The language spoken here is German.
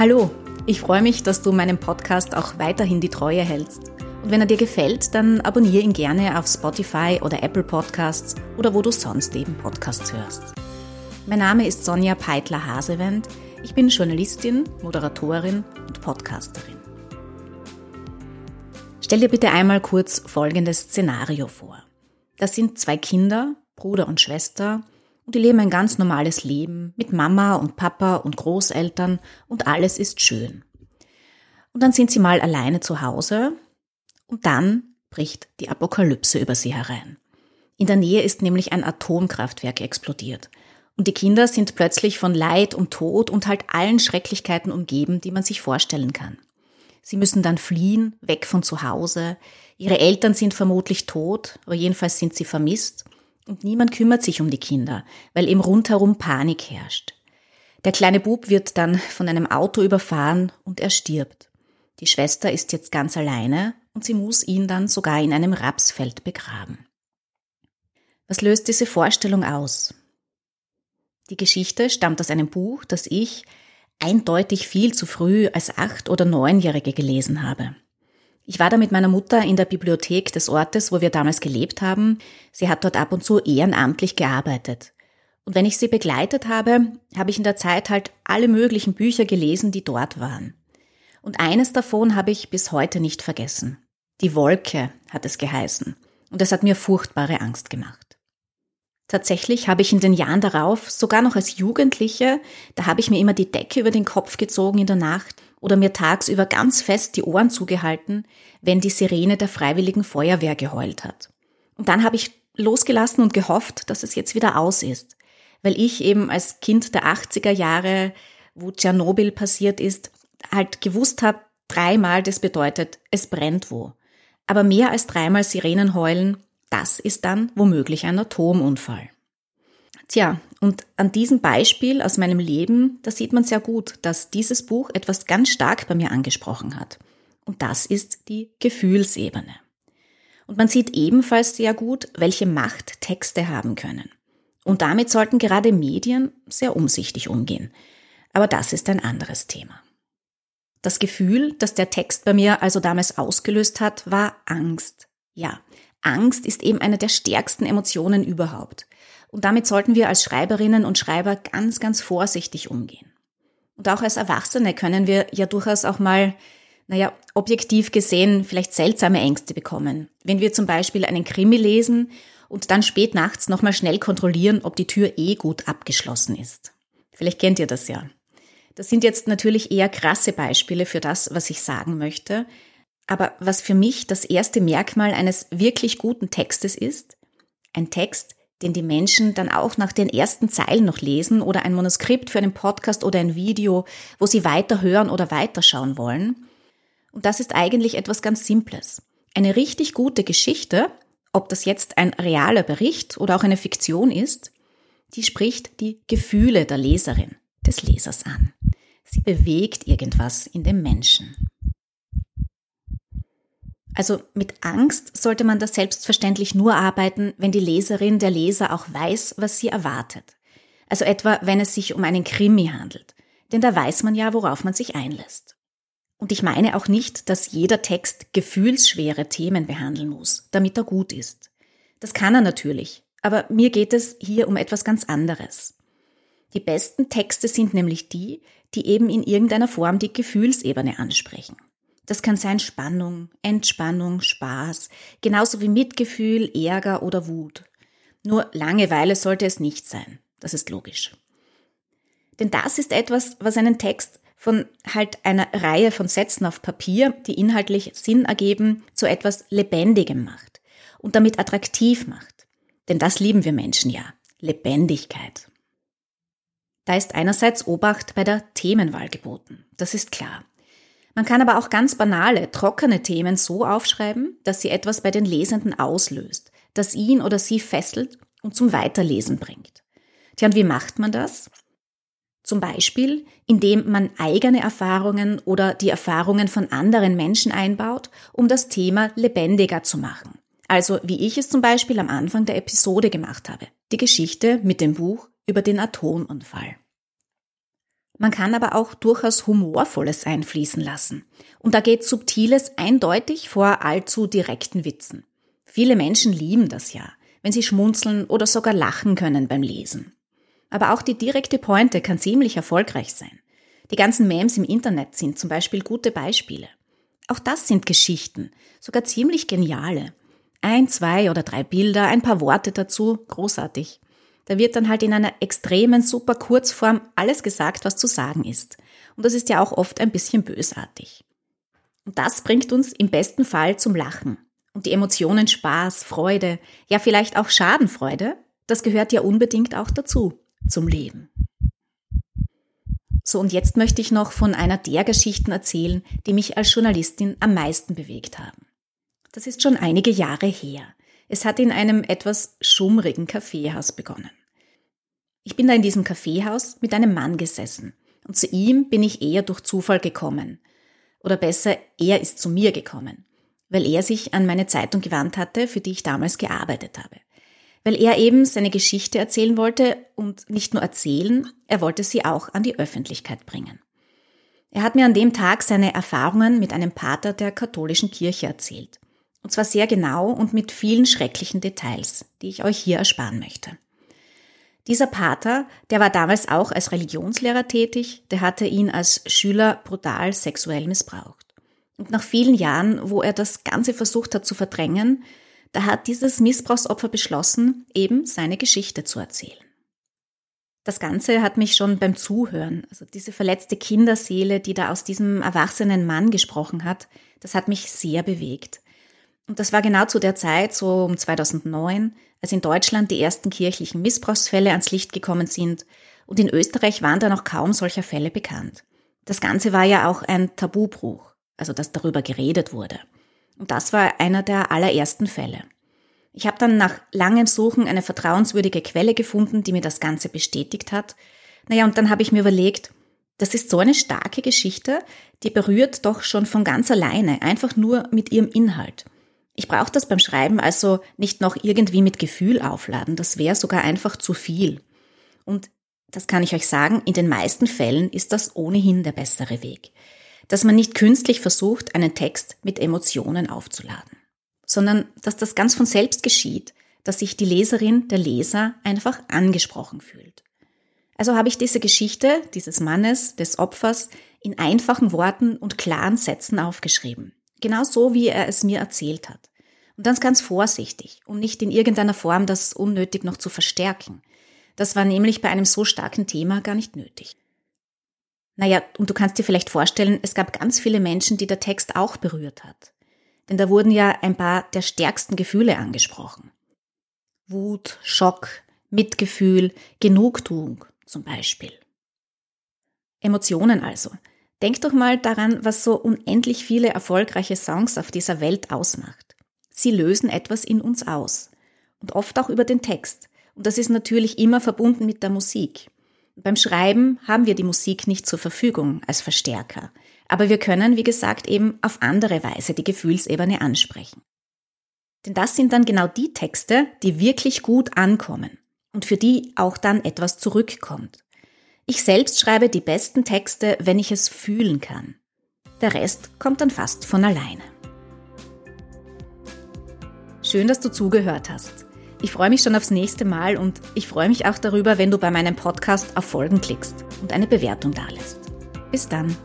Hallo, ich freue mich, dass du meinem Podcast auch weiterhin die Treue hältst. Und wenn er dir gefällt, dann abonniere ihn gerne auf Spotify oder Apple Podcasts oder wo du sonst eben Podcasts hörst. Mein Name ist Sonja Peitler-Hasewend. Ich bin Journalistin, Moderatorin und Podcasterin. Stell dir bitte einmal kurz folgendes Szenario vor. Das sind zwei Kinder, Bruder und Schwester, und die leben ein ganz normales Leben mit Mama und Papa und Großeltern und alles ist schön. Und dann sind sie mal alleine zu Hause und dann bricht die Apokalypse über sie herein. In der Nähe ist nämlich ein Atomkraftwerk explodiert. Und die Kinder sind plötzlich von Leid und Tod und halt allen Schrecklichkeiten umgeben, die man sich vorstellen kann. Sie müssen dann fliehen, weg von zu Hause. Ihre Eltern sind vermutlich tot, aber jedenfalls sind sie vermisst. Und niemand kümmert sich um die Kinder, weil eben rundherum Panik herrscht. Der kleine Bub wird dann von einem Auto überfahren und er stirbt. Die Schwester ist jetzt ganz alleine und sie muss ihn dann sogar in einem Rapsfeld begraben. Was löst diese Vorstellung aus? Die Geschichte stammt aus einem Buch, das ich eindeutig viel zu früh als acht- oder neunjährige gelesen habe. Ich war da mit meiner Mutter in der Bibliothek des Ortes, wo wir damals gelebt haben. Sie hat dort ab und zu ehrenamtlich gearbeitet. Und wenn ich sie begleitet habe, habe ich in der Zeit halt alle möglichen Bücher gelesen, die dort waren. Und eines davon habe ich bis heute nicht vergessen. Die Wolke hat es geheißen. Und es hat mir furchtbare Angst gemacht. Tatsächlich habe ich in den Jahren darauf, sogar noch als Jugendliche, da habe ich mir immer die Decke über den Kopf gezogen in der Nacht oder mir tagsüber ganz fest die Ohren zugehalten, wenn die Sirene der freiwilligen Feuerwehr geheult hat. Und dann habe ich losgelassen und gehofft, dass es jetzt wieder aus ist, weil ich eben als Kind der 80er Jahre, wo Tschernobyl passiert ist, halt gewusst habe, dreimal das bedeutet, es brennt wo. Aber mehr als dreimal Sirenen heulen, das ist dann womöglich ein Atomunfall. Tja, und an diesem Beispiel aus meinem Leben, da sieht man sehr gut, dass dieses Buch etwas ganz stark bei mir angesprochen hat. Und das ist die Gefühlsebene. Und man sieht ebenfalls sehr gut, welche Macht Texte haben können. Und damit sollten gerade Medien sehr umsichtig umgehen. Aber das ist ein anderes Thema. Das Gefühl, das der Text bei mir also damals ausgelöst hat, war Angst. Ja, Angst ist eben eine der stärksten Emotionen überhaupt. Und damit sollten wir als Schreiberinnen und Schreiber ganz, ganz vorsichtig umgehen. Und auch als Erwachsene können wir ja durchaus auch mal, naja, objektiv gesehen vielleicht seltsame Ängste bekommen. Wenn wir zum Beispiel einen Krimi lesen und dann spät nachts nochmal schnell kontrollieren, ob die Tür eh gut abgeschlossen ist. Vielleicht kennt ihr das ja. Das sind jetzt natürlich eher krasse Beispiele für das, was ich sagen möchte. Aber was für mich das erste Merkmal eines wirklich guten Textes ist, ein Text, den die Menschen dann auch nach den ersten Zeilen noch lesen oder ein Manuskript für einen Podcast oder ein Video, wo sie weiter hören oder weiterschauen wollen. Und das ist eigentlich etwas ganz Simples. Eine richtig gute Geschichte, ob das jetzt ein realer Bericht oder auch eine Fiktion ist, die spricht die Gefühle der Leserin, des Lesers an. Sie bewegt irgendwas in dem Menschen. Also mit Angst sollte man da selbstverständlich nur arbeiten, wenn die Leserin, der Leser auch weiß, was sie erwartet. Also etwa, wenn es sich um einen Krimi handelt. Denn da weiß man ja, worauf man sich einlässt. Und ich meine auch nicht, dass jeder Text gefühlsschwere Themen behandeln muss, damit er gut ist. Das kann er natürlich, aber mir geht es hier um etwas ganz anderes. Die besten Texte sind nämlich die, die eben in irgendeiner Form die Gefühlsebene ansprechen. Das kann sein Spannung, Entspannung, Spaß, genauso wie Mitgefühl, Ärger oder Wut. Nur Langeweile sollte es nicht sein. Das ist logisch. Denn das ist etwas, was einen Text von halt einer Reihe von Sätzen auf Papier, die inhaltlich Sinn ergeben, zu etwas Lebendigem macht und damit attraktiv macht. Denn das lieben wir Menschen ja. Lebendigkeit. Da ist einerseits Obacht bei der Themenwahl geboten. Das ist klar. Man kann aber auch ganz banale, trockene Themen so aufschreiben, dass sie etwas bei den Lesenden auslöst, das ihn oder sie fesselt und zum Weiterlesen bringt. Tja, und wie macht man das? Zum Beispiel, indem man eigene Erfahrungen oder die Erfahrungen von anderen Menschen einbaut, um das Thema lebendiger zu machen. Also wie ich es zum Beispiel am Anfang der Episode gemacht habe. Die Geschichte mit dem Buch über den Atomunfall. Man kann aber auch durchaus Humorvolles einfließen lassen. Und da geht Subtiles eindeutig vor allzu direkten Witzen. Viele Menschen lieben das ja, wenn sie schmunzeln oder sogar lachen können beim Lesen. Aber auch die direkte Pointe kann ziemlich erfolgreich sein. Die ganzen Memes im Internet sind zum Beispiel gute Beispiele. Auch das sind Geschichten, sogar ziemlich geniale. Ein, zwei oder drei Bilder, ein paar Worte dazu, großartig. Da wird dann halt in einer extremen, super Kurzform alles gesagt, was zu sagen ist. Und das ist ja auch oft ein bisschen bösartig. Und das bringt uns im besten Fall zum Lachen. Und die Emotionen Spaß, Freude, ja vielleicht auch Schadenfreude, das gehört ja unbedingt auch dazu, zum Leben. So, und jetzt möchte ich noch von einer der Geschichten erzählen, die mich als Journalistin am meisten bewegt haben. Das ist schon einige Jahre her. Es hat in einem etwas schummrigen Kaffeehaus begonnen. Ich bin da in diesem Kaffeehaus mit einem Mann gesessen und zu ihm bin ich eher durch Zufall gekommen. Oder besser, er ist zu mir gekommen, weil er sich an meine Zeitung gewandt hatte, für die ich damals gearbeitet habe. Weil er eben seine Geschichte erzählen wollte und nicht nur erzählen, er wollte sie auch an die Öffentlichkeit bringen. Er hat mir an dem Tag seine Erfahrungen mit einem Pater der katholischen Kirche erzählt. Und zwar sehr genau und mit vielen schrecklichen Details, die ich euch hier ersparen möchte. Dieser Pater, der war damals auch als Religionslehrer tätig, der hatte ihn als Schüler brutal sexuell missbraucht. Und nach vielen Jahren, wo er das Ganze versucht hat zu verdrängen, da hat dieses Missbrauchsopfer beschlossen, eben seine Geschichte zu erzählen. Das Ganze hat mich schon beim Zuhören, also diese verletzte Kinderseele, die da aus diesem erwachsenen Mann gesprochen hat, das hat mich sehr bewegt. Und das war genau zu der Zeit, so um 2009, als in Deutschland die ersten kirchlichen Missbrauchsfälle ans Licht gekommen sind und in Österreich waren da noch kaum solcher Fälle bekannt. Das Ganze war ja auch ein Tabubruch, also dass darüber geredet wurde. Und das war einer der allerersten Fälle. Ich habe dann nach langem Suchen eine vertrauenswürdige Quelle gefunden, die mir das Ganze bestätigt hat. Naja, und dann habe ich mir überlegt, das ist so eine starke Geschichte, die berührt doch schon von ganz alleine, einfach nur mit ihrem Inhalt. Ich brauche das beim Schreiben also nicht noch irgendwie mit Gefühl aufladen. Das wäre sogar einfach zu viel. Und das kann ich euch sagen, in den meisten Fällen ist das ohnehin der bessere Weg. Dass man nicht künstlich versucht, einen Text mit Emotionen aufzuladen, sondern dass das ganz von selbst geschieht, dass sich die Leserin, der Leser einfach angesprochen fühlt. Also habe ich diese Geschichte dieses Mannes, des Opfers, in einfachen Worten und klaren Sätzen aufgeschrieben. Genau so, wie er es mir erzählt hat. Und dann ganz vorsichtig, um nicht in irgendeiner Form das unnötig noch zu verstärken. Das war nämlich bei einem so starken Thema gar nicht nötig. Naja, und du kannst dir vielleicht vorstellen, es gab ganz viele Menschen, die der Text auch berührt hat. Denn da wurden ja ein paar der stärksten Gefühle angesprochen. Wut, Schock, Mitgefühl, Genugtuung zum Beispiel. Emotionen also. Denk doch mal daran, was so unendlich viele erfolgreiche Songs auf dieser Welt ausmacht. Sie lösen etwas in uns aus. Und oft auch über den Text. Und das ist natürlich immer verbunden mit der Musik. Beim Schreiben haben wir die Musik nicht zur Verfügung als Verstärker. Aber wir können, wie gesagt, eben auf andere Weise die Gefühlsebene ansprechen. Denn das sind dann genau die Texte, die wirklich gut ankommen und für die auch dann etwas zurückkommt. Ich selbst schreibe die besten Texte, wenn ich es fühlen kann. Der Rest kommt dann fast von alleine. Schön, dass du zugehört hast. Ich freue mich schon aufs nächste Mal und ich freue mich auch darüber, wenn du bei meinem Podcast auf Folgen klickst und eine Bewertung dalässt. Bis dann.